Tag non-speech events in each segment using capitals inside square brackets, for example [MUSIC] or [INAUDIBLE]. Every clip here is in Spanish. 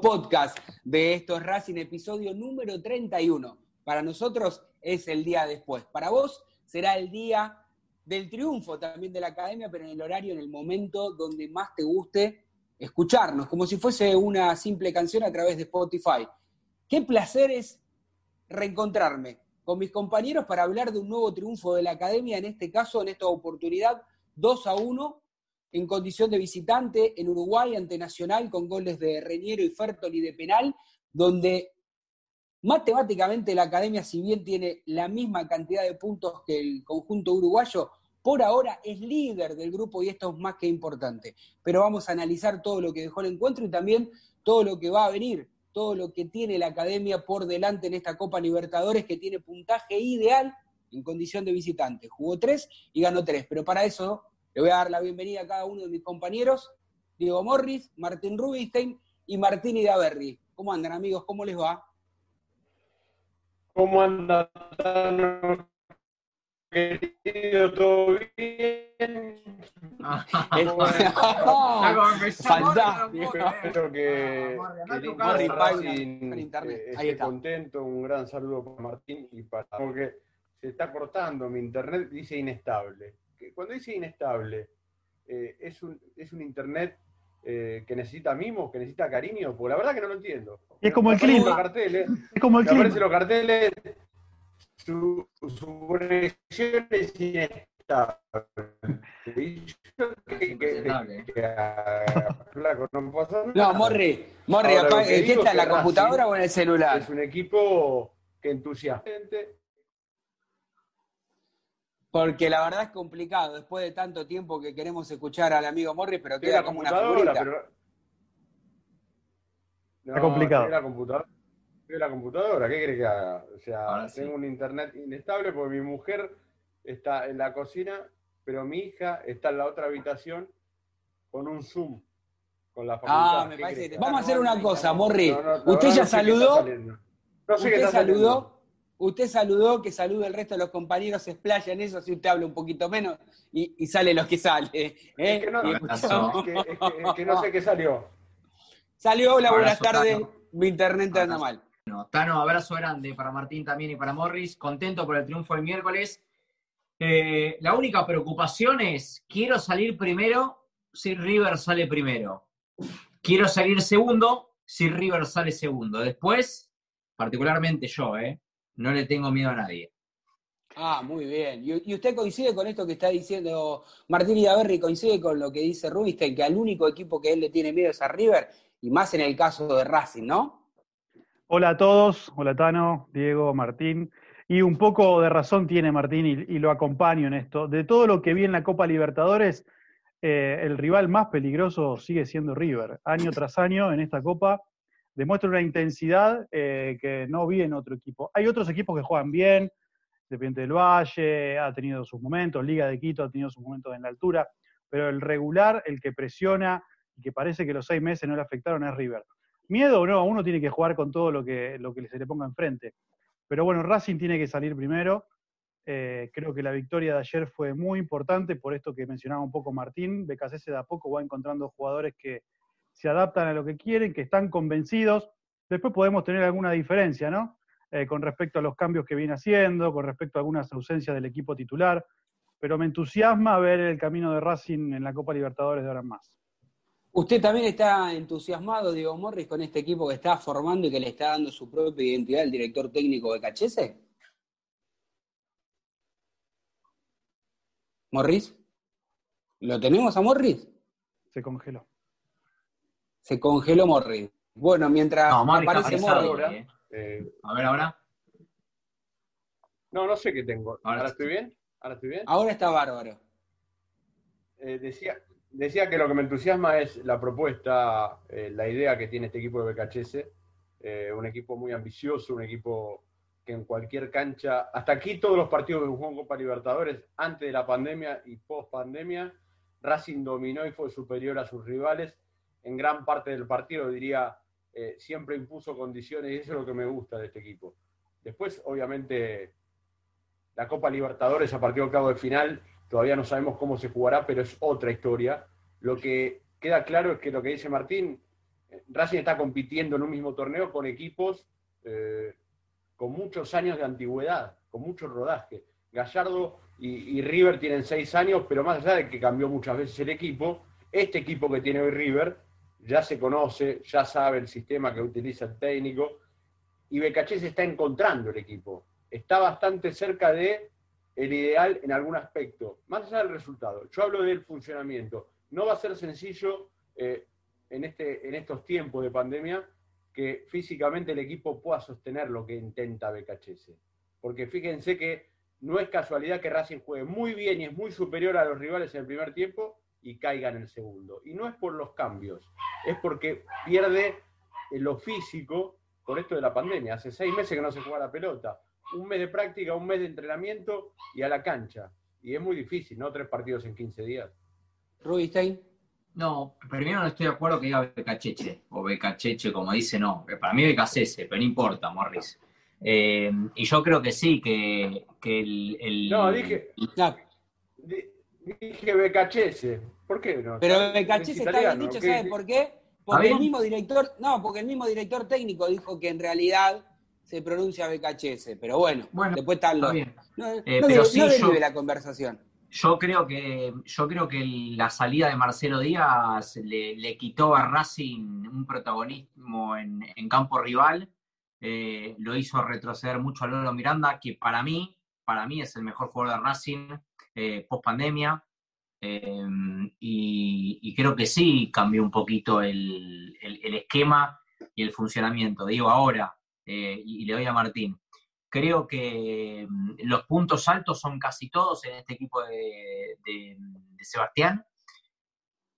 podcast de estos Racing, episodio número 31. Para nosotros es el día después. Para vos será el día del triunfo también de la academia, pero en el horario, en el momento donde más te guste escucharnos, como si fuese una simple canción a través de Spotify. Qué placer es reencontrarme con mis compañeros para hablar de un nuevo triunfo de la academia, en este caso, en esta oportunidad, 2 a 1 en condición de visitante en Uruguay ante Nacional con goles de Reñero y Fertoli de penal, donde matemáticamente la academia, si bien tiene la misma cantidad de puntos que el conjunto uruguayo, por ahora es líder del grupo y esto es más que importante. Pero vamos a analizar todo lo que dejó el encuentro y también todo lo que va a venir, todo lo que tiene la academia por delante en esta Copa Libertadores que tiene puntaje ideal en condición de visitante. Jugó tres y ganó tres, pero para eso le voy a dar la bienvenida a cada uno de mis compañeros, Diego Morris, Martín Rubinstein y Martín Idaverri. ¿Cómo andan, amigos? ¿Cómo les va? ¿Cómo andan? Querido, ¿todo bien? Fantástico. Espero que, que esté contento. Un gran saludo para Martín y para... Porque se está cortando mi internet, dice inestable cuando dice inestable, eh, es, un, es un internet eh, que necesita mimos, que necesita cariño, porque la verdad que no lo entiendo. Es como el clima. Carteles, es como el clima. Aparecen los carteles, su, su conexión es inestable. no, Morri, Morri, ¿qué está en la computadora o en el celular? Es un equipo que entusiasma porque la verdad es complicado, después de tanto tiempo que queremos escuchar al amigo Morris, pero queda como una figurita. Pero... No, complicado. la computadora. La computadora, ¿qué crees que haga? O sea, tengo un internet inestable porque mi mujer está en la cocina, pero mi hija está en la otra habitación con un Zoom. Con la Ah, me parece Vamos a hacer una cosa, Morri. Usted ya saludó. No sé ¿Usted saludó? usted saludó, que salude el resto de los compañeros, se explaya en eso, si usted habla un poquito menos y, sale lo que sale. ¿eh? Es, que no, sé qué salió. Salió, hola, buenas tardes, mi internet anda mal. Bueno, Tano, abrazo grande para Martín también y para Morris, contento por el triunfo del miércoles. Eh, la única preocupación es, quiero salir primero si River sale primero. Quiero salir segundo si River sale segundo. Después, particularmente yo, ¿eh? no le tengo miedo a nadie. Ah, muy bien. ¿Y, usted coincide con esto que está diciendo Martín Idaverri? ¿Coincide con lo que dice Rubinstein, que al único equipo que él le tiene miedo es a River? Y más en el caso de Racing, ¿no? Hola a todos. Hola Tano, Diego, Martín. Y un poco de razón tiene Martín y, lo acompaño en esto. De todo lo que vi en la Copa Libertadores, eh, el rival más peligroso sigue siendo River. Año tras año en esta Copa demuestra una intensidad eh, que no vi en otro equipo. Hay otros equipos que juegan bien, Independiente del Valle ha tenido sus momentos, Liga de Quito ha tenido sus momentos en la altura, pero el regular, el que presiona y que parece que los seis meses no le afectaron es River. Miedo o no, uno tiene que jugar con todo lo que, lo que se le ponga enfrente. Pero bueno, Racing tiene que salir primero. Eh, creo que la victoria de ayer fue muy importante por esto que mencionaba un poco Martín. BKC de a poco va encontrando jugadores que, se adaptan a lo que quieren, que están convencidos. Después podemos tener alguna diferencia, ¿no? Eh, con respecto a los cambios que viene haciendo, con respecto a algunas ausencias del equipo titular, pero me entusiasma ver el camino de Racing en la Copa Libertadores de ahora en más. ¿Usted también está entusiasmado, Diego Morris, con este equipo que está formando y que le está dando su propia identidad al director técnico de Cachese? ¿Morris? ¿Lo tenemos a Morris? Se congeló se congeló Morri. Bueno, mientras aparece Morri. Eh, a ver ahora. No, no sé qué tengo. ¿Ahora, estoy bien? ¿Ahora estoy bien? Ahora está bárbaro. Eh, decía, decía que lo que me entusiasma es la propuesta, eh, la idea que tiene este equipo de BKHS. un equipo muy ambicioso, un equipo que en cualquier cancha, hasta aquí todos los partidos de un Copa Libertadores, antes de la pandemia y post pandemia, Racing dominó y fue superior a sus rivales en gran parte del partido, diría, eh, siempre impuso condiciones y eso es lo que me gusta de este equipo. Después, obviamente, la Copa Libertadores a partir del cabo de final, todavía no sabemos cómo se jugará, pero es otra historia. Lo que queda claro es que lo que dice Martín, Racing está compitiendo en un mismo torneo con equipos eh, con muchos años de antigüedad, con mucho rodaje. Gallardo y, y, River tienen seis años, pero más allá de que cambió muchas veces el equipo, este equipo que tiene hoy River ya se conoce, ya sabe el sistema que utiliza el técnico, y Becachés está encontrando el equipo. Está bastante cerca de el ideal en algún aspecto, más allá del resultado. Yo hablo del funcionamiento. No va a ser sencillo eh, en, este, en estos tiempos de pandemia que físicamente el equipo pueda sostener lo que intenta Becachese. Porque fíjense que no es casualidad que Racing juegue muy bien y es muy superior a los rivales en el primer tiempo y caiga en el segundo. Y no es por los cambios, es porque pierde lo físico por esto de la pandemia. Hace seis meses que no se juega la pelota. Un mes de práctica, un mes de entrenamiento y a la cancha. Y es muy difícil, ¿no? Tres partidos en 15 días. Rubinstein. No, primero no estoy de acuerdo que diga Becacheche, o Becacheche, como dice, no. Para mí Becacese, pero no importa, Morris. Eh, y yo creo que sí, que, el, No, dije... Dije Becachese. ¿Por qué no? Pero Becachese está bien dicho, ¿sabes por qué? Porque el mismo director, no, porque el mismo director técnico dijo que en realidad se pronuncia Becachese, pero bueno, después está lo, bien. No, eh, la conversación. Yo creo que, yo creo que la salida de Marcelo Díaz le, quitó a Racing un protagonismo en, campo rival, eh, lo hizo retroceder mucho a Lolo Miranda, que para mí, para mí es el mejor jugador de Racing eh, post pandemia. Em, y, creo que sí cambió un poquito el, esquema y el funcionamiento. Digo ahora, eh, y, le doy a Martín, creo que em, los puntos altos son casi todos en este equipo de, Sebastián.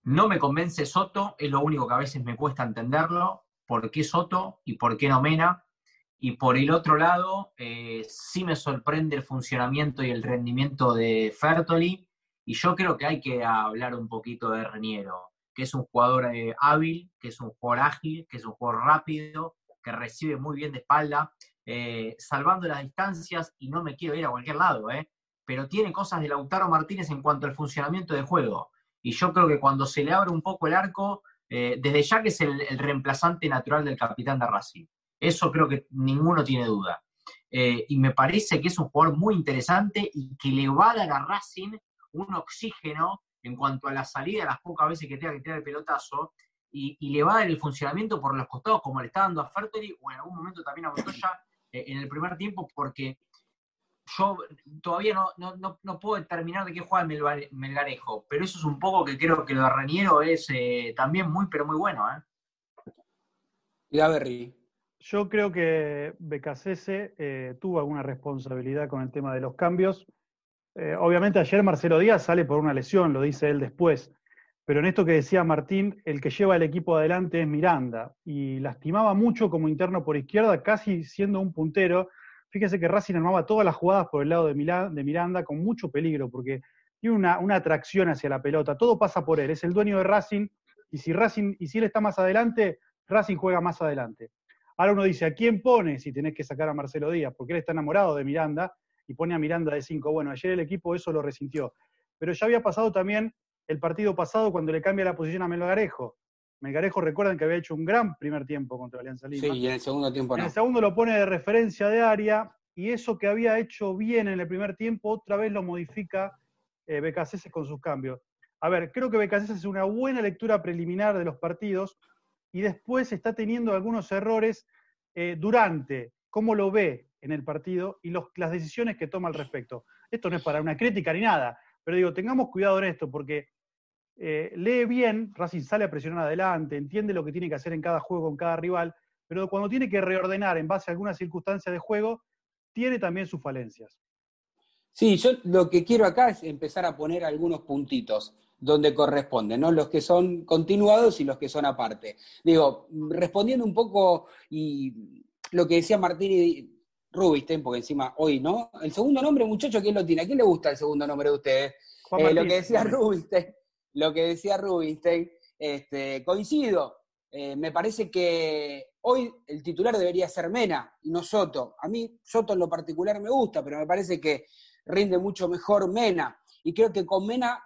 No me convence Soto, es lo único que a veces me cuesta entenderlo. ¿Por qué Soto y por qué no Mena? Y por el otro lado, eh, sí me sorprende el funcionamiento y el rendimiento de Fertoli. Y yo creo que hay que hablar un poquito de Reniero, que es un jugador eh, hábil, que es un jugador ágil, que es un jugador rápido, recibe muy bien de espalda. eh, salvando las distancias y no me quiero ir a cualquier lado, ¿eh? pero tiene cosas de Lautaro Martínez en cuanto al funcionamiento del juego. Y yo creo que cuando se le abre un poco el arco, eh, desde ya que es el, reemplazante natural del capitán de Racing. Eso creo que ninguno tiene duda. Eh, y me parece que es un jugador muy interesante y que le va a dar a Racing un oxígeno en cuanto a la salida, las pocas veces que tenga que tirar el pelotazo, y, le va a dar el funcionamiento por los costados, como le está dando a Fertoli, o en algún momento también a Montoya eh, en el primer tiempo, porque yo todavía no, no, puedo determinar de qué juega el Melgarejo, pero eso es un poco que creo que lo de Reñero es eh, también muy, pero muy bueno. ¿eh? Y a Berry. Yo creo que Becasese eh, tuvo alguna responsabilidad con el tema de los cambios. Eh, obviamente ayer Marcelo Díaz sale por una lesión, lo dice él después, pero en esto que decía Martín, el que lleva el equipo adelante es Miranda y lastimaba mucho como interno por izquierda, casi siendo un puntero Fíjese que Racing armaba todas las jugadas por el lado de, Miranda con mucho peligro, porque tiene una, atracción hacia la pelota. Todo pasa por él. Es el dueño de Racing, y si Racing, y si él está más adelante, Racing juega más adelante. Ahora uno dice, ¿a quién pone si tenés que sacar a Marcelo Díaz? Porque él está enamorado de Miranda y pone a Miranda de 5. Bueno, ayer el equipo eso lo resintió. Pero ya había pasado también el partido pasado cuando le cambia la posición a Melgarejo. Melgarejo, recuerden que había hecho un gran primer tiempo contra Alianza Lima. Sí, y en el segundo tiempo no. En el segundo lo pone de referencia de área y eso que había hecho bien en el primer tiempo, otra vez lo modifica eh, con sus cambios. A ver, creo que Becasese es una buena lectura preliminar de los partidos y después está teniendo algunos errores eh, durante cómo lo ve en el partido y las decisiones que toma al respecto. Esto no es para una crítica ni nada, pero digo, tengamos cuidado en esto porque eh, lee bien, Racing sale a presionar adelante, entiende lo que tiene que hacer en cada juego con cada rival, pero cuando tiene que reordenar en base a alguna circunstancia de juego, tiene también sus falencias. Sí, yo lo que quiero acá es empezar a poner algunos puntitos donde corresponden, ¿no? Los que son continuados y los que son aparte. Digo, respondiendo un poco y lo que decía Martín y Rubinstein, porque encima hoy, ¿no? El segundo nombre, muchacho, ¿quién lo tiene? ¿A quién le gusta el segundo nombre de ustedes? Eh, lo que decía Rubinstein, lo que decía Rubinstein, este, coincido. Eh, me parece que hoy el titular debería ser Mena y no Soto. A mí Soto en lo particular me gusta, pero me parece que rinde mucho mejor Mena. Y creo que con Mena,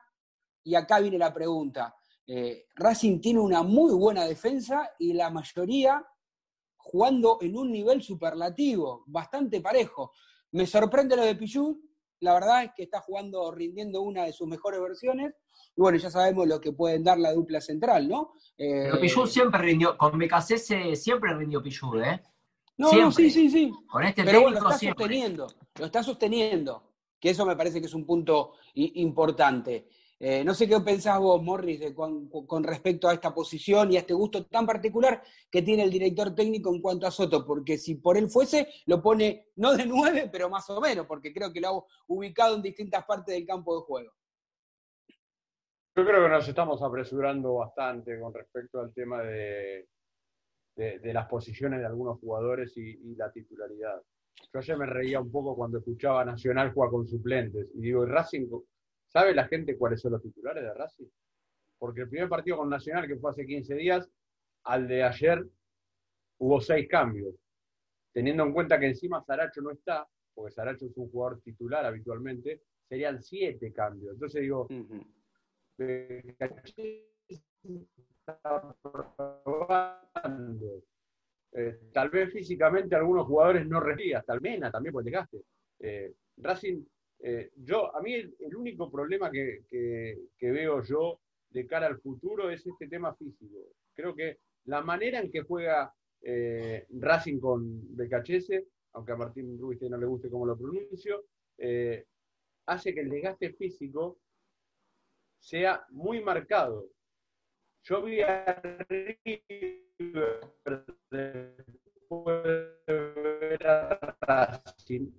y acá viene la pregunta, eh, Racing tiene una muy buena defensa y la mayoría jugando en un nivel superlativo, bastante parejo. Me sorprende lo de Pichu, la verdad es que está jugando, rindiendo una de sus mejores versiones, y bueno, ya sabemos lo que pueden dar la dupla central, ¿no? Eh, Pero Pichu siempre rindió, con BKC siempre rindió Pichu, ¿eh? No, sí, sí, sí. Con este Pero bueno, lo está siempre. sosteniendo, lo está sosteniendo, que eso me parece que es un punto importante. Eh, no sé qué pensás vos, Morris, con, respecto a esta posición y a este gusto tan particular que tiene el director técnico en cuanto a Soto, porque si por él fuese, lo pone no de nueve, pero más o menos, porque creo que lo ha ubicado en distintas partes del campo de juego. Yo creo que nos estamos apresurando bastante con respecto al tema de, las posiciones de algunos jugadores y, la titularidad. Yo ayer me reía un poco cuando escuchaba Nacional jugar con suplentes y digo, Racing, ¿sabe la gente cuáles son los titulares de Racing? Porque el primer partido con Nacional, que fue hace 15 días, al de ayer hubo seis cambios. Teniendo en cuenta que encima Saracho no está, porque Saracho es un jugador titular habitualmente, serían siete cambios. Entonces digo, eh, tal vez físicamente algunos jugadores no respira, hasta Mena también porque te eh, Racing, eh, yo, a mí el, único problema que, veo yo de cara al futuro es este tema físico. Creo que la manera en que juega Racing con Becachese, aunque a Martín Rubí no le guste cómo lo pronuncio, hace que el desgaste físico sea muy marcado. Yo vi a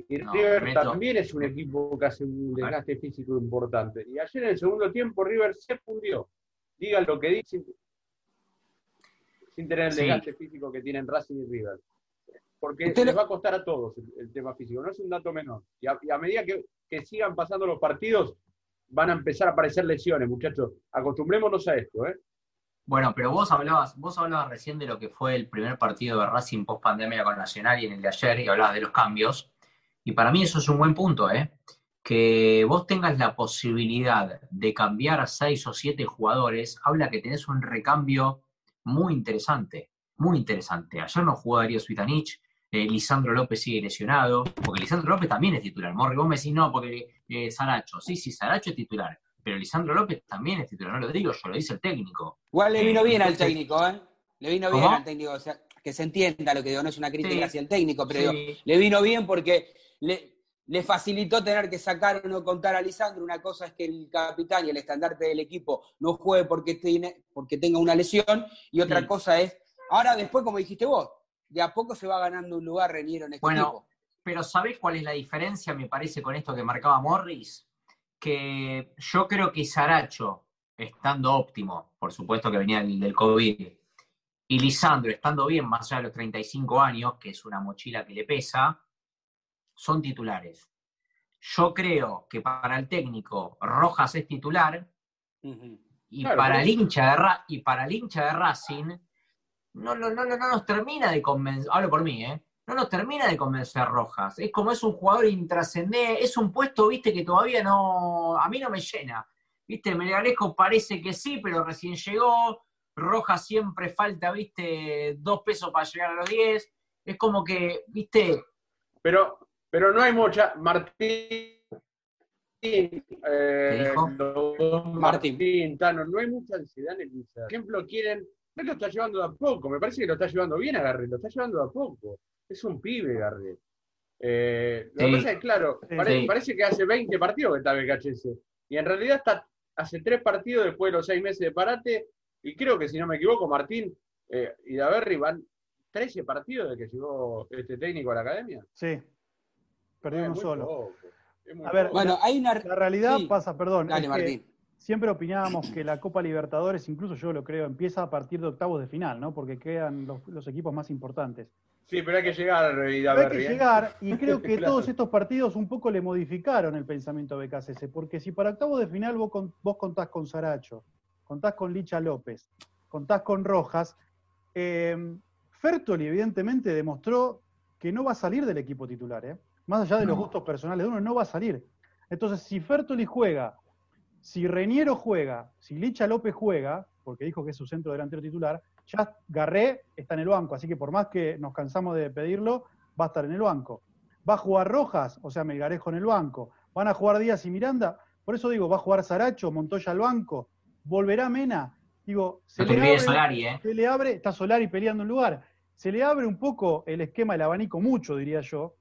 y River también es un equipo que hace un desgaste físico importante. Y ayer en el segundo tiempo River se fundió. Digan lo que dicen sin tener el desgaste físico que tienen Racing y River. Porque les va a costar a todos el, tema físico, no es un dato menor. Y a, medida que sigan pasando los partidos, van a empezar a aparecer lesiones, muchachos. Acostumbrémonos a esto, ¿eh? Bueno, pero vos hablabas, vos hablabas recién de lo que fue el primer partido de Racing post pandemia con Nacional y en el de ayer, y hablabas de los cambios. Y para mí eso es un buen punto, ¿eh? Que vos tengas la posibilidad de cambiar a seis o siete jugadores, habla que tenés un recambio muy interesante, muy interesante. Ayer no jugó Darío Suitanich, eh, Lisandro López sigue lesionado, porque Lisandro López también es titular. Morri, me decís, no, porque eh, Saracho, sí, sí, Saracho es titular, pero Lisandro López también es titular, no lo digo yo, lo dice el técnico. Igual le vino bien al técnico, ¿eh? Le vino bien al técnico, o sea, que se entienda lo que digo, no es una crítica hacia el técnico, pero le vino bien porque le, le facilitó tener que sacar o no contar a Lisandro. Una cosa es que el capitán y el estandarte del equipo no juegue porque, tiene, porque tenga una lesión, y otra cosa es, ahora después, como dijiste vos, de a poco se va ganando un lugar Reñero en este bueno, Pero ¿sabés cuál es la diferencia, me parece, con esto que marcaba Morris? Que yo creo que Saracho, estando óptimo, por supuesto que venía del, del COVID, y Lisandro, estando bien, más allá de los 35 años, que es una mochila que le pesa, son titulares. Yo creo que para el técnico Rojas es titular y, para el hincha de y para el hincha de Racing no, no, no, no nos termina de convencer, hablo por mí, ¿eh? No nos termina de convencer Rojas. Es como es un jugador intrascendente, es un puesto, viste, que todavía no, a mí no me llena. Viste, Melgarejo parece que sí, pero recién llegó. Rojas siempre falta, viste, dos pesos para llegar a los diez. Es como que, viste. Pero, pero no hay mucha. Martín. Eh, Martín. Tano, no hay mucha ansiedad en el Por ejemplo, quieren no lo está llevando de a poco, me parece que lo está llevando bien a Garret, lo está llevando de a poco. Es un pibe Garret. Eh, lo que pasa es, claro, parece, que hace 20 partidos que está BKHS. Y en realidad está hace tres partidos después de los seis meses de parate. Y creo que, si no me equivoco, Martín eh, y Daverri van 13 partidos de que llegó este técnico a la academia. Sí, perdimos solo. A ver, bueno, hay una. La realidad pasa, perdón. Dale, Martín siempre opinábamos que la Copa Libertadores, incluso yo lo creo, empieza a partir de octavos de final, ¿no? Porque quedan los, equipos más importantes. Sí, pero hay que llegar, Hay que ¿eh? llegar, y [LAUGHS] creo que todos estos partidos un poco le modificaron el pensamiento a BKCS, porque si para octavos de final vos, vos contás con Saracho, contás con Licha López, contás con Rojas, eh, Fertoli evidentemente demostró que no va a salir del equipo titular, ¿eh? Más allá de los gustos personales de uno, no va a salir. Entonces, si Fertoli juega si Reñero juega, si Licha López juega, porque dijo que es su centro delantero titular, ya Garré está en el banco, así que por más que nos cansamos de pedirlo, va a estar en el banco. Va a jugar Rojas, o sea, Melgarejo en el banco. Van a jugar Díaz y Miranda, por eso digo, va a jugar Saracho, Montoya al banco. ¿Volverá Mena? Digo, se, le abre, Solari, ¿eh? se le abre, está Solari peleando un lugar. Se le abre un poco el esquema, el abanico mucho, diría yo,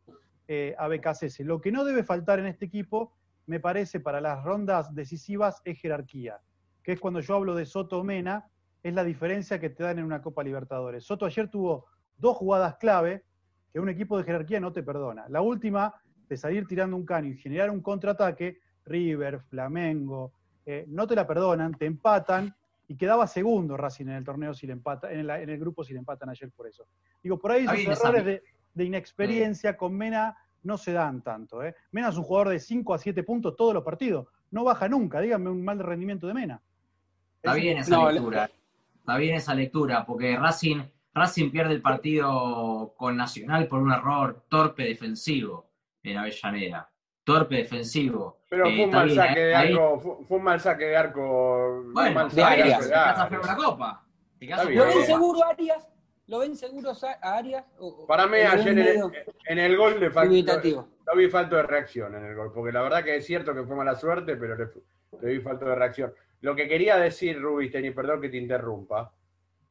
eh, a BKCS. Lo que no debe faltar en este equipo me parece, para las rondas decisivas es jerarquía, que es cuando yo hablo de Soto Mena, es la diferencia que te dan en una Copa Libertadores. Soto ayer tuvo dos jugadas clave que un equipo de jerarquía no te perdona. La última, de salir tirando un caño y generar un contraataque, River, Flamengo, eh, no te la perdonan, te empatan y quedaba segundo Racing en el torneo si le empata, en, el, grupo si le empatan ayer por eso. Digo, por ahí esos errores de, de, inexperiencia con Mena no se dan tanto. ¿eh? Mena es un jugador de 5 a 7 puntos todos los partidos. No baja nunca, díganme un mal rendimiento de Mena. Está bien esa lectura. Está bien esa lectura, porque Racing, Racing pierde el partido con Nacional por un error torpe defensivo en Avellaneda. Torpe defensivo. Pero fue, un mal saque de arco, fue, un mal saque de arco. Bueno, de Arias. Te una copa. Lo ven seguro Arias ¿Lo ven seguros a Arias? Para mí, ayer en el, gol le faltó. No vi falta de reacción en el gol, porque la verdad que es cierto que fue mala suerte, pero le, vi falta de reacción. Lo que quería decir, Rubisten, y perdón que te interrumpa,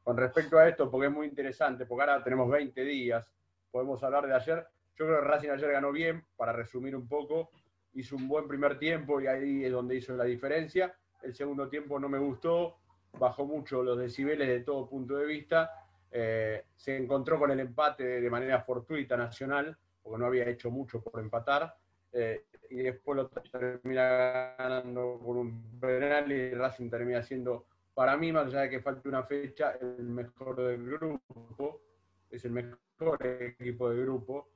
con respecto a esto, porque es muy interesante, porque ahora tenemos 20 días, podemos hablar de ayer. Yo creo que Racing ayer ganó bien, para resumir un poco, hizo un buen primer tiempo y ahí es donde hizo la diferencia. El segundo tiempo no me gustó, bajó mucho los decibeles de todo punto de vista eh, se encontró con el empate de manera fortuita Nacional, porque no había hecho mucho por empatar, eh, y después lo termina ganando por un penal y Racing termina siendo, para mí, más allá de que falte una fecha, el mejor del grupo, es el mejor equipo del grupo.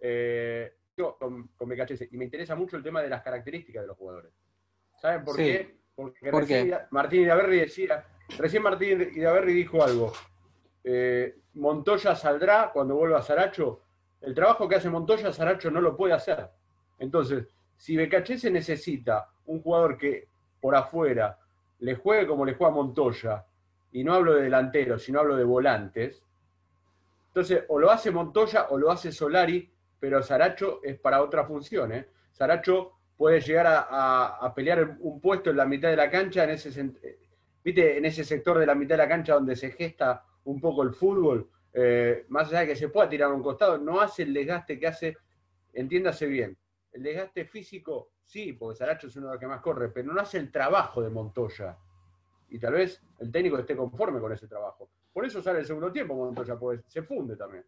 yo, eh, con, con y me interesa mucho el tema de las características de los jugadores. ¿Saben por qué? Porque ¿Por recién qué? Martín Idaverri decía, recién Martín Idaverri dijo algo. Eh, Montoya saldrá cuando vuelva a Saracho. El trabajo que hace Montoya, Saracho no lo puede hacer. Entonces, si Becachese necesita un jugador que por afuera le juegue como le juega Montoya, y no hablo de delanteros, sino hablo de volantes, entonces o lo hace Montoya o lo hace Solari, pero Saracho es para otra función. ¿eh? Saracho puede llegar a, pelear un puesto en la mitad de la cancha, eh, en ese sector de la mitad de la cancha donde se gesta un poco el fútbol, eh, más allá de que se pueda tirar a un costado, no hace el desgaste que hace, entiéndase bien, el desgaste físico, sí, porque Saracho es uno de los que más corre, pero no hace el trabajo de Montoya. Y tal vez el técnico esté conforme con ese trabajo. Por eso sale el segundo tiempo Montoya, porque se funde también.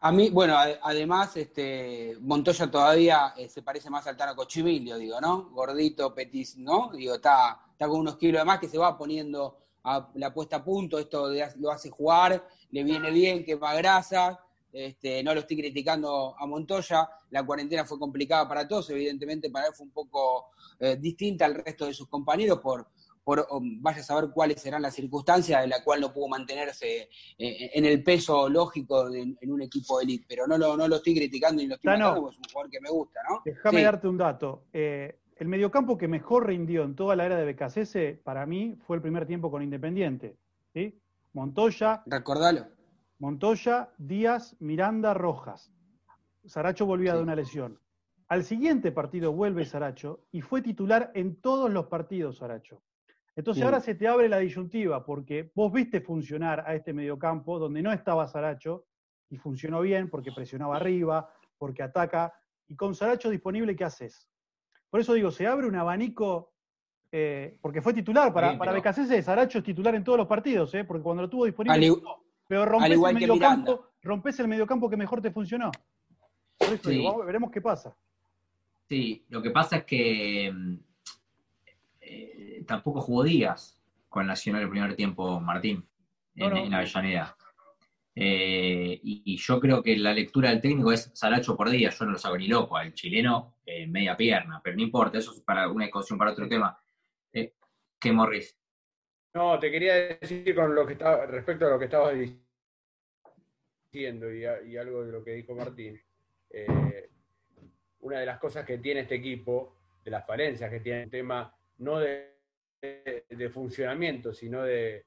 A mí, bueno, ade- además, este, Montoya todavía eh, se parece más al Tano Cochimilio, digo, ¿no? Gordito, petis, ¿no? Digo, está, está con unos kilos de más que se va poniendo a la puesta a punto, esto de- lo hace jugar, le viene bien, que va grasa, este, no lo estoy criticando a Montoya, la cuarentena fue complicada para todos, evidentemente para él fue un poco eh, distinta al resto de sus compañeros por, por um, vaya a saber cuáles serán las circunstancias de la cual no pudo mantenerse eh, en el peso lógico de- en un equipo de elite, pero no lo, no lo estoy criticando ni lo estoy matando porque es un jugador que me gusta, ¿no? Déjame Sí. darte un dato. Eh, el mediocampo que mejor rindió en toda la era de Becasese, para mí, fue el primer tiempo con Independiente. ¿sí? Montoya, Recordalo. Montoya, Díaz, Miranda, Rojas. Saracho volvía Sí. de una lesión. Al siguiente partido vuelve Saracho y fue titular en todos los partidos Saracho. Entonces ahora se te abre la disyuntiva porque vos viste funcionar a este mediocampo donde no estaba Saracho y funcionó bien porque presionaba arriba, porque ataca y con Saracho disponible, ¿qué haces? Por eso digo, se abre un abanico eh, porque fue titular para, Sí, para Saracho es titular en todos los partidos, ¿eh? porque cuando lo tuvo disponible, Al, i- no. pero rompes el mediocampo, rompes el mediocampo que mejor te funcionó. Por eso Sí. digo, veremos qué pasa. Sí, lo que pasa es que mm, eh, tampoco jugó Díaz con Nacional el primer tiempo, Martín, en, no. en Avellaneda. Eh, y, y yo creo que la lectura del técnico es Saracho por día, yo no lo saco ni loco, al chileno eh, media pierna, pero no importa, eso es para una discusión para otro tema. Eh, ¿Qué Morris? No, te quería decir con lo que estaba, respecto a lo que estabas diciendo y, a- y algo de lo que dijo Martín. eh, una de las cosas que tiene este equipo, de las falencias que tiene el tema, no de, de- de funcionamiento, sino de,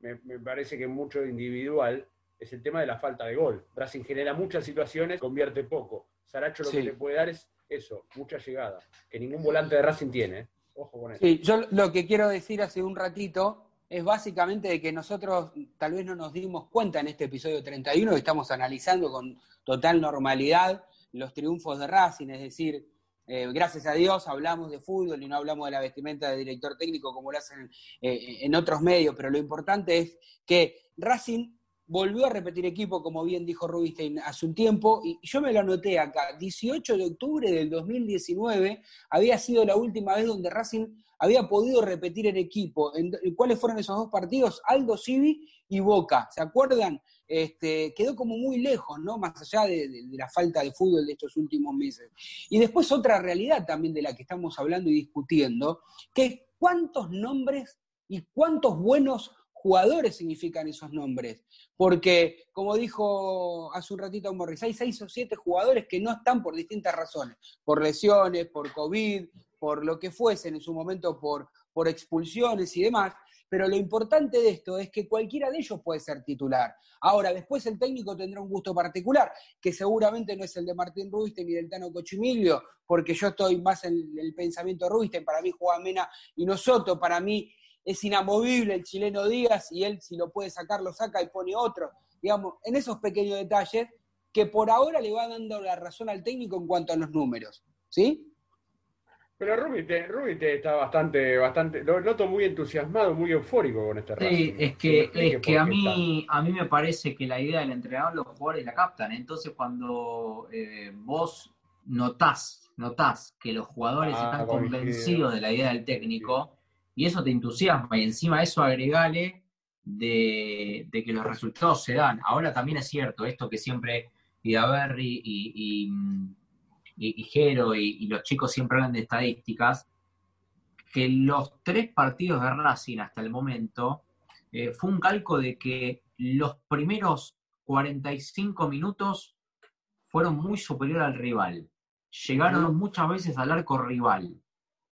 me parece que mucho individual, es el tema de la falta de gol. Racing genera muchas situaciones, convierte poco. Saracho lo Sí. que le puede dar es eso, mucha llegada, que ningún volante de Racing tiene. ¿eh? Ojo con eso. Sí, yo lo que quiero decir hace un ratito es básicamente de que nosotros tal vez no nos dimos cuenta en este episodio 31 que estamos analizando con total normalidad los triunfos de Racing, es decir, eh, gracias a Dios hablamos de fútbol y no hablamos de la vestimenta de director técnico como lo hacen eh, en otros medios, pero lo importante es que Racing volvió a repetir equipo, como bien dijo Rubinstein hace un tiempo, y yo me lo anoté acá, 18 de octubre del 2019 había sido la última vez donde Racing había podido repetir en equipo. ¿En, en cuáles fueron esos dos partidos? Aldo Civi y Boca. ¿Se acuerdan? Este, quedó como muy lejos, ¿no? Más allá de, de- de la falta de fútbol de estos últimos meses. Y después otra realidad también de la que estamos hablando y discutiendo, que es cuántos nombres y cuántos buenos jugadores significan esos nombres. Porque, como dijo hace un ratito Morris, hay seis o siete jugadores que no están por distintas razones, por lesiones, por COVID, por lo que fuesen en su momento, por, por expulsiones y demás. Pero lo importante de esto es que cualquiera de ellos puede ser titular. Ahora, después el técnico tendrá un gusto particular, que seguramente no es el de Martín Rubiste ni del Tano Cochimilio, porque yo estoy más en el pensamiento de Rubiste, para mí juega Mena y Nosoto, para mí es inamovible el chileno Díaz y él si lo puede sacar lo saca y pone otro. Digamos, en esos pequeños detalles que por ahora le va dando la razón al técnico en cuanto a los números. ¿Sí? Pero Rubite, Rubite está bastante, bastante, lo noto muy entusiasmado, muy eufórico con este Sí, Racing. es me que, es que a mí, a mí me parece que la idea del entrenador los jugadores la captan. Entonces cuando eh, vos notás, notás que los jugadores Ah, están convencidos de la idea del técnico y eso te entusiasma y encima eso agregale de, de que los resultados se dan. Ahora también es cierto esto que siempre Idaverri y, y, y, y Jero y, y los chicos siempre hablan de estadísticas, que los tres partidos de Racing hasta el momento eh, fue un calco de que los primeros 45 minutos fueron muy superior al rival. Llegaron muchas veces al arco rival.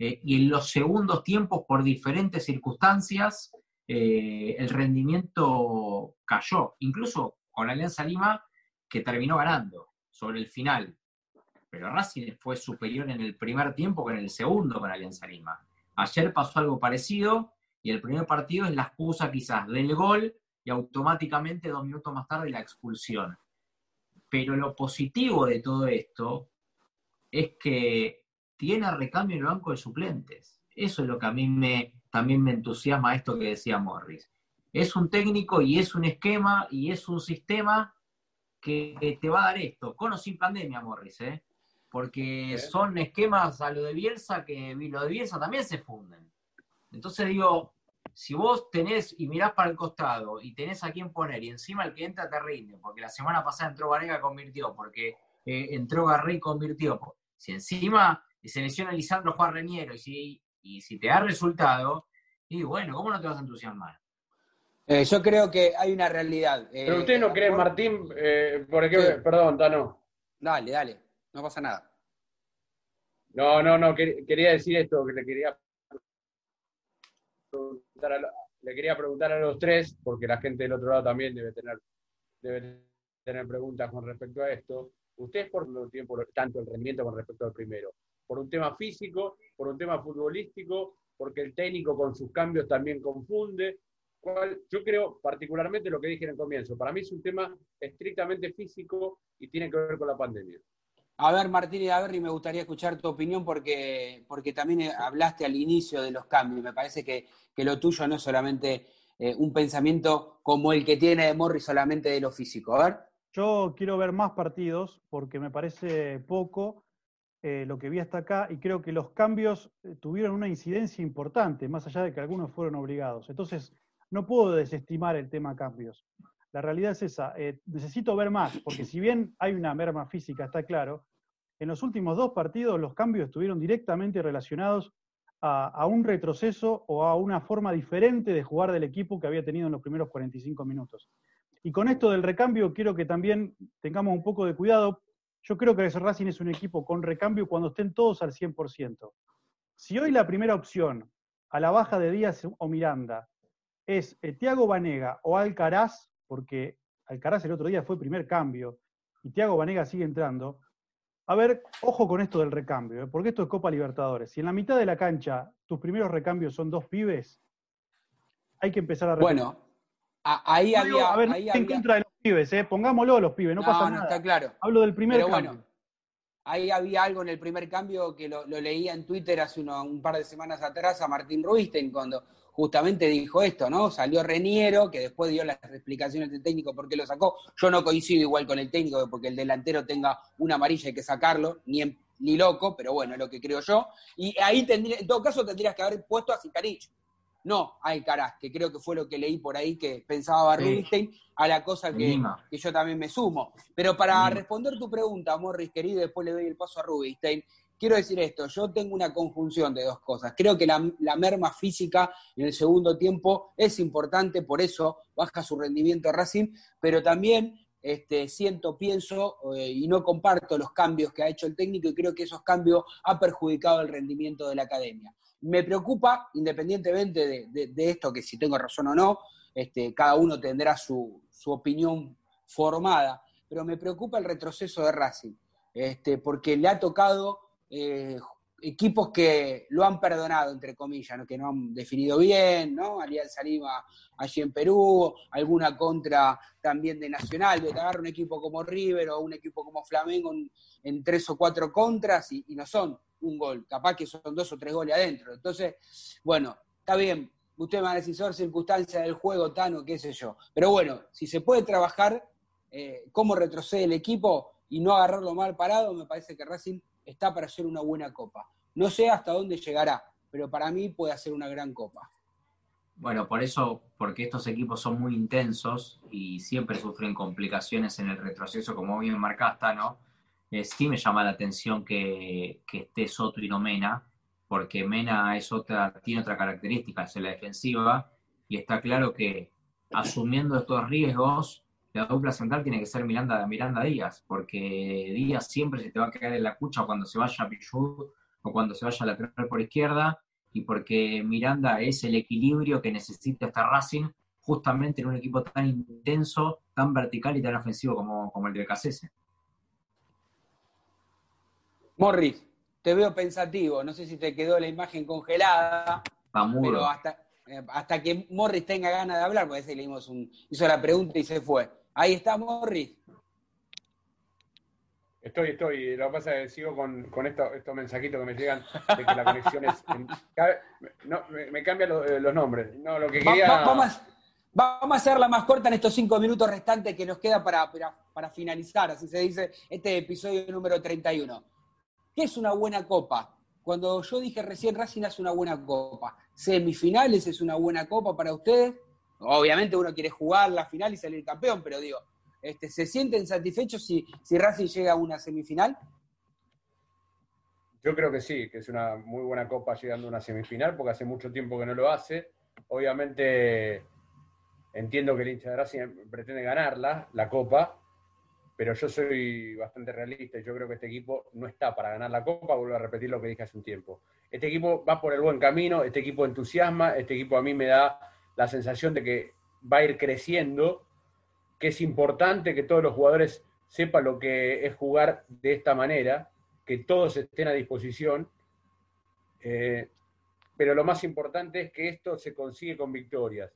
Eh, y en los segundos tiempos, por diferentes circunstancias, eh, el rendimiento cayó. Incluso con Alianza Lima, que terminó ganando sobre el final. Pero Racing fue superior en el primer tiempo que en el segundo con Alianza Lima. Ayer pasó algo parecido y el primer partido es la excusa quizás del gol y automáticamente dos minutos más tarde la expulsión. Pero lo positivo de todo esto es que tiene recambio en el banco de suplentes. Eso es lo que a mí me, también me entusiasma esto que decía Morris. Es un técnico y es un esquema y es un sistema que te va a dar esto, con o sin pandemia, Morris, ¿eh? porque son esquemas a lo de Bielsa que lo de Bielsa también se funden. Entonces digo, si vos tenés y mirás para el costado y tenés a quién poner y encima el que entra te rinde, porque la semana pasada entró Vanega convirtió, porque eh, entró Garrey convirtió. Si encima se lesiona Lisandro Juan Reñero y si, y si te da resultado, y bueno, ¿cómo no te vas a entusiasmar? Eh, yo creo que hay una realidad. Eh, Pero usted no cree, Martín, por ejemplo, perdón, Tano. Dale, dale, no pasa nada. No, no, no, quería decir esto, que le quería le quería preguntar a los tres, porque la gente del otro lado también debe tener, debe tener preguntas con respecto a esto. Ustedes por lo tiempo, tanto el rendimiento con respecto al primero, por un tema físico, por un tema futbolístico, porque el técnico con sus cambios también confunde. yo creo particularmente lo que dije en el comienzo, para mí es un tema estrictamente físico y tiene que ver con la pandemia. A ver, Martín y Averri, me gustaría escuchar tu opinión porque, porque también hablaste al inicio de los cambios. Me parece que, lo tuyo no es solamente eh, un pensamiento como el que tiene de Morris solamente de lo físico. A ver. Yo quiero ver más partidos porque me parece poco eh, lo que vi hasta acá y creo que los cambios eh, tuvieron una incidencia importante, más allá de que algunos fueron obligados. Entonces, no puedo desestimar el tema cambios. La realidad es esa. necesito ver más, porque si bien hay una merma física, está claro, en los últimos dos partidos los cambios estuvieron directamente relacionados a, un retroceso o a una forma diferente de jugar del equipo que había tenido en los primeros 45 minutos. Y con esto del recambio quiero que también tengamos un poco de cuidado. Yo creo que Racing es un equipo con recambio cuando estén todos al 100%. Si hoy la primera opción a la baja de Díaz o Miranda es eh, Tiago Vanega o Alcaraz, porque Alcaraz el otro día fue primer cambio y Tiago Vanega sigue entrando, a ver, ojo con esto del recambio, ¿eh? porque esto es Copa Libertadores. Si en la mitad de la cancha tus primeros recambios son dos pibes, hay que empezar a Bueno, ahí había. A ver, en contra de los pibes, ¿eh? pongámoslo a los pibes, no, pasa nada. está claro. Hablo del primer cambio. Bueno, ahí había algo en el primer cambio que lo, leía en Twitter hace un par de semanas atrás a Martín Ruisten cuando justamente dijo esto, ¿no? Salió Reniero, que después dio las explicaciones del técnico por qué lo sacó. Yo no coincido igual con el técnico, porque el delantero tenga una amarilla hay que sacarlo, ni, ni loco, pero bueno, es lo que creo yo. Y ahí tendría, en todo caso tendrías que haber puesto a Zicarich, no Alcaraz, que creo que fue lo que leí por ahí que pensaba Rubinstein, a la cosa que, que, yo también me sumo. Pero para responder tu pregunta, Morris, querido, después le doy el paso a Rubinstein, quiero decir esto, yo tengo una conjunción de dos cosas. Creo que la, merma física en el segundo tiempo es importante, por eso baja su rendimiento Racing, pero también este, siento, pienso eh, y no comparto los cambios que ha hecho el técnico y creo que esos cambios han perjudicado el rendimiento de la academia. Me preocupa, independientemente de, esto, que si tengo razón o no, este, cada uno tendrá su, opinión formada, pero me preocupa el retroceso de Racing, este, porque le ha tocado eh, equipos que lo han perdonado, entre comillas, que no han definido bien, ¿no? Alianza Lima allí en Perú, alguna contra también de Nacional, de agarrar un equipo como River o un equipo como Flamengo en, tres o cuatro contras y, no son un gol, capaz que son dos o tres goles adentro. Entonces, bueno, está bien, usted me va a decir, son circunstancias del juego, Tano, qué sé yo. Pero bueno, si se puede trabajar eh, cómo retrocede el equipo y no agarrarlo mal parado, me parece que Racing está para hacer una buena copa. No sé hasta dónde llegará, pero para mí puede hacer una gran copa. Bueno, por eso, porque estos equipos son muy intensos y siempre sufren complicaciones en el retroceso, como bien marcaste, ¿no? Eh, sí me llama la atención que, esté Soto y Nomena, porque Mena es otra, tiene otra característica, es la defensiva, y está claro que asumiendo estos riesgos, la dupla central tiene que ser Miranda, Miranda Díaz, porque Díaz siempre se te va a quedar en la cucha cuando se vaya a Pichud o cuando se vaya a lateral por izquierda, y porque Miranda es el equilibrio que necesita esta Racing justamente en un equipo tan intenso, tan vertical y tan ofensivo como, como el de Cacese. Morris, te veo pensativo, no sé si te quedó la imagen congelada, pero hasta, eh, hasta que Morris tenga ganas de hablar, porque le dimos un, hizo la pregunta y se fue. Ahí está Morris. Estoy, estoy. Lo que pasa es que sigo con, estos, mensajitos que me llegan de que la conexión es. no, me, cambian eh, los nombres. No, lo que quería. vamos, a hacerla más corta en estos cinco minutos restantes que nos queda para, para, para finalizar, así se dice, este episodio número 31. ¿Qué es una buena copa? Cuando yo dije recién Racing hace una buena copa, semifinales es una buena copa para ustedes. Obviamente uno quiere jugar la final y salir campeón, pero digo, este, ¿se sienten satisfechos si, si Racing llega a una semifinal? Yo creo que sí, que es una muy buena copa llegando a una semifinal, porque hace mucho tiempo que no lo hace. Obviamente entiendo que el hincha de Racing pretende ganarla, la copa, pero yo soy bastante realista y yo creo que este equipo no está para ganar la Copa, vuelvo a repetir lo que dije hace un tiempo. Este equipo va por el buen camino, este equipo entusiasma, este equipo a mí me da la sensación de que va a ir creciendo, que es importante que todos los jugadores sepan lo que es jugar de esta manera, que todos estén a disposición, eh, pero lo más importante es que esto se consigue con victorias.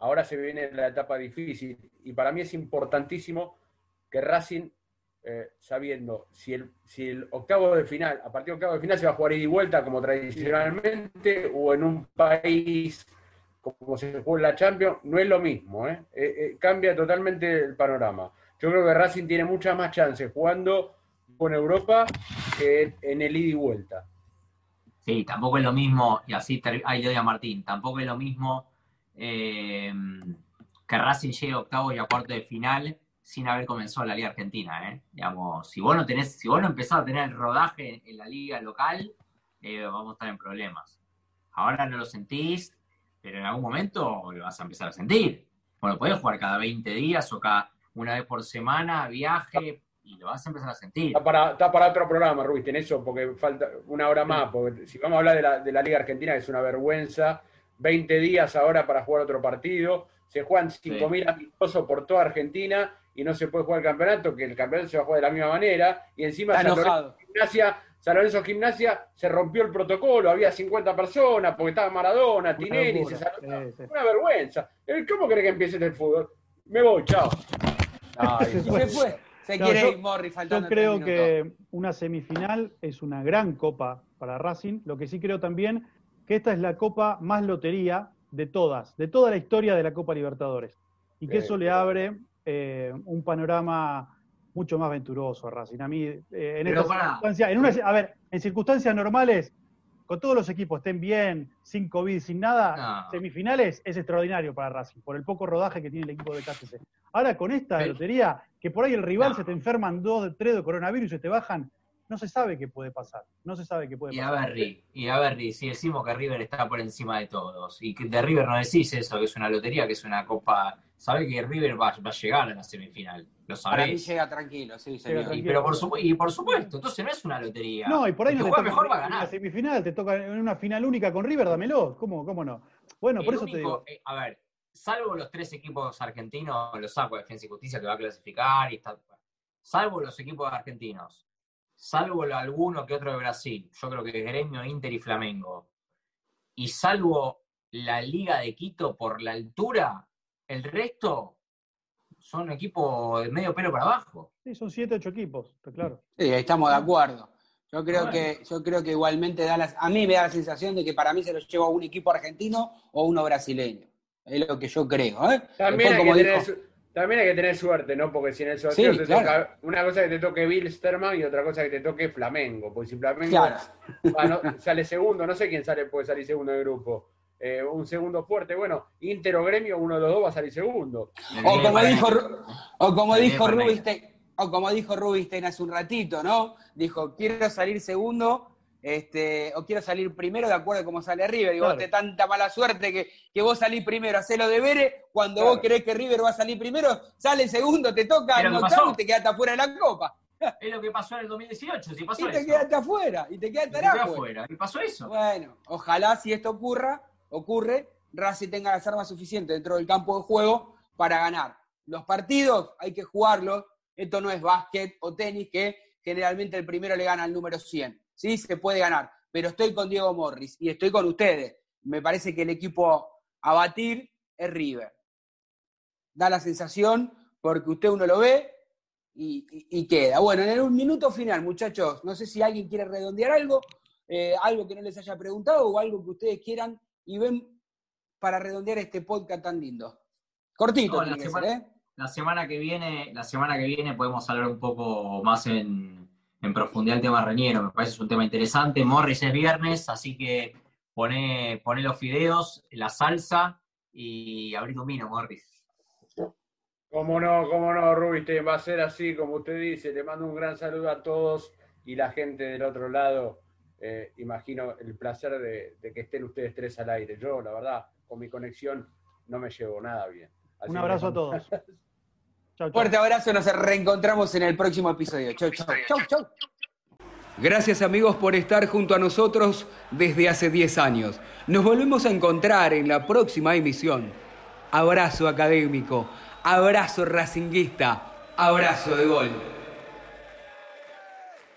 Ahora se viene la etapa difícil y para mí es importantísimo que Racing, eh, sabiendo si el, si el octavo de final, a partir del octavo de final se va a jugar ida y vuelta como tradicionalmente, o en un país como se juega la Champions, no es lo mismo, ¿eh? Eh, cambia totalmente el panorama. Yo creo que Racing tiene muchas más chances jugando con Europa que en el ida y vuelta. Sí, tampoco es lo mismo, y así ahí doy a Martín, tampoco es lo mismo que Racing llegue a octavo y a cuarto de final sin haber comenzado la Liga Argentina, ¿eh? Digamos, si vos no tenés, si vos no empezás a tener el rodaje en la liga local, eh, vamos a estar en problemas. Ahora no lo sentís, pero en algún momento lo vas a empezar a sentir. Bueno, podés jugar cada 20 días o cada una vez por semana, viaje, y lo vas a empezar a sentir. Está para, está para otro programa, Rubí, en eso, porque falta una hora más, porque si vamos a hablar de la, de la Liga Argentina, es una vergüenza. 20 días ahora para jugar otro partido. Se juegan 5.000 amistosos por toda Argentina y no se puede jugar el campeonato, que el campeonato se va a jugar de la misma manera, y encima San Lorenzo, Gimnasia, San Lorenzo Gimnasia se rompió el protocolo, había 50 personas porque estaba Maradona, Tinelli, se una vergüenza. Eh, ¿Cómo cree que empiece el fútbol? Me voy, chao. se fue. Se quiere ir Morri faltando Yo creo que una semifinal es una gran copa para Racing. Lo que sí creo también que esta es la copa más lotería de todas, de toda la historia de la Copa Libertadores. Y que eso le abre eh, un panorama mucho más venturoso a Racing. A mí, eh, en en a ver, en circunstancias normales, con todos los equipos estén bien, sin COVID, sin nada, semifinales es extraordinario para Racing, por el poco rodaje que tiene el equipo de KCC. Ahora con esta lotería, que por ahí el rival se te enferman dos, tres de coronavirus y se te bajan, no se sabe qué puede pasar. No se sabe qué puede y pasar. A Berry, y a Berry, si decimos que River está por encima de todos, y que de River no decís eso, que es una lotería, que es una copa sabe que River va, a llegar a la semifinal. Lo sabréis. Para mí llega tranquilo, sí, señor. Y, pero por y por supuesto, entonces no es una lotería. No, y por ahí no te toca mejor va a ganar. En la semifinal te toca en una final única con River, dámelo. ¿Cómo, cómo no? Bueno, por eso te digo. Eh, a ver, salvo los tres equipos argentinos, los saco de Defensa y Justicia que va a clasificar y está. Salvo los equipos argentinos, salvo alguno que otro de Brasil, yo creo que Gremio, Inter y Flamengo, y salvo la Liga de Quito por la altura, el resto son equipos de medio pelo para abajo. Sí, son siete, ocho equipos, está claro. Sí, estamos de acuerdo. Yo creo que, yo creo que igualmente da las, a mí me da la sensación de que para mí se los lleva un equipo argentino o uno brasileño. Es lo que yo creo. ¿eh? También, hay que tener, también, hay que tener, suerte, ¿no? Porque si en el sorteo te toca una cosa que te toque Bilsterman y otra cosa que te toque Flamengo. Porque si Flamengo [LAUGHS] sale segundo, no sé quién sale, puede salir segundo del grupo. Eh, un segundo fuerte. Bueno, Inter o Gremio, uno de los dos va a salir segundo. O como dijo, o como dijo Rubinstein, o como dijo Rubinstein hace un ratito, ¿no? Dijo, quiero salir segundo este, o quiero salir primero de acuerdo a cómo sale River. Y vos te tanta mala suerte que, que vos salís primero, hacés lo deberes, cuando vos creés que River va a salir primero, sale segundo, te toca el y te quedaste afuera de la copa. [LAUGHS] Es lo que pasó en el 2018, si pasó y te quedaste afuera, y te quedaste, afuera. Y pasó eso. Bueno, ojalá si esto ocurra, ocurre, Racing tenga las armas suficientes dentro del campo de juego para ganar. Los partidos hay que jugarlos. Esto no es básquet o tenis, que generalmente el primero le gana al número 100. Sí, se puede ganar. Pero estoy con Diego Morris y estoy con ustedes. Me parece que el equipo a batir es River. Da la sensación, porque usted uno lo ve y, queda. Bueno, en el minuto final, muchachos, no sé si alguien quiere redondear algo, eh, algo que no les haya preguntado o algo que ustedes quieran y ven para redondear este podcast tan lindo. Cortito, la, semana, ¿eh? la semana que viene, la semana que viene podemos hablar un poco más en, profundidad del tema Reñero. Me parece es un tema interesante. Morris es viernes, así que pone, pone los fideos, la salsa y abrí domino, Morris. Cómo no, cómo no, Rubiste, va a ser así como usted dice. Le mando un gran saludo a todos y la gente del otro lado. Eh, imagino el placer de, de, que estén ustedes tres al aire. Yo, la verdad, con mi conexión no me llevo nada bien. Un abrazo a todos. [LAUGHS] Fuerte abrazo, nos reencontramos en el próximo episodio. Chau, chau, chau, chau. Gracias amigos por estar junto a nosotros desde hace 10 años. Nos volvemos a encontrar en la próxima emisión. Abrazo académico, abrazo racinguista, abrazo de gol.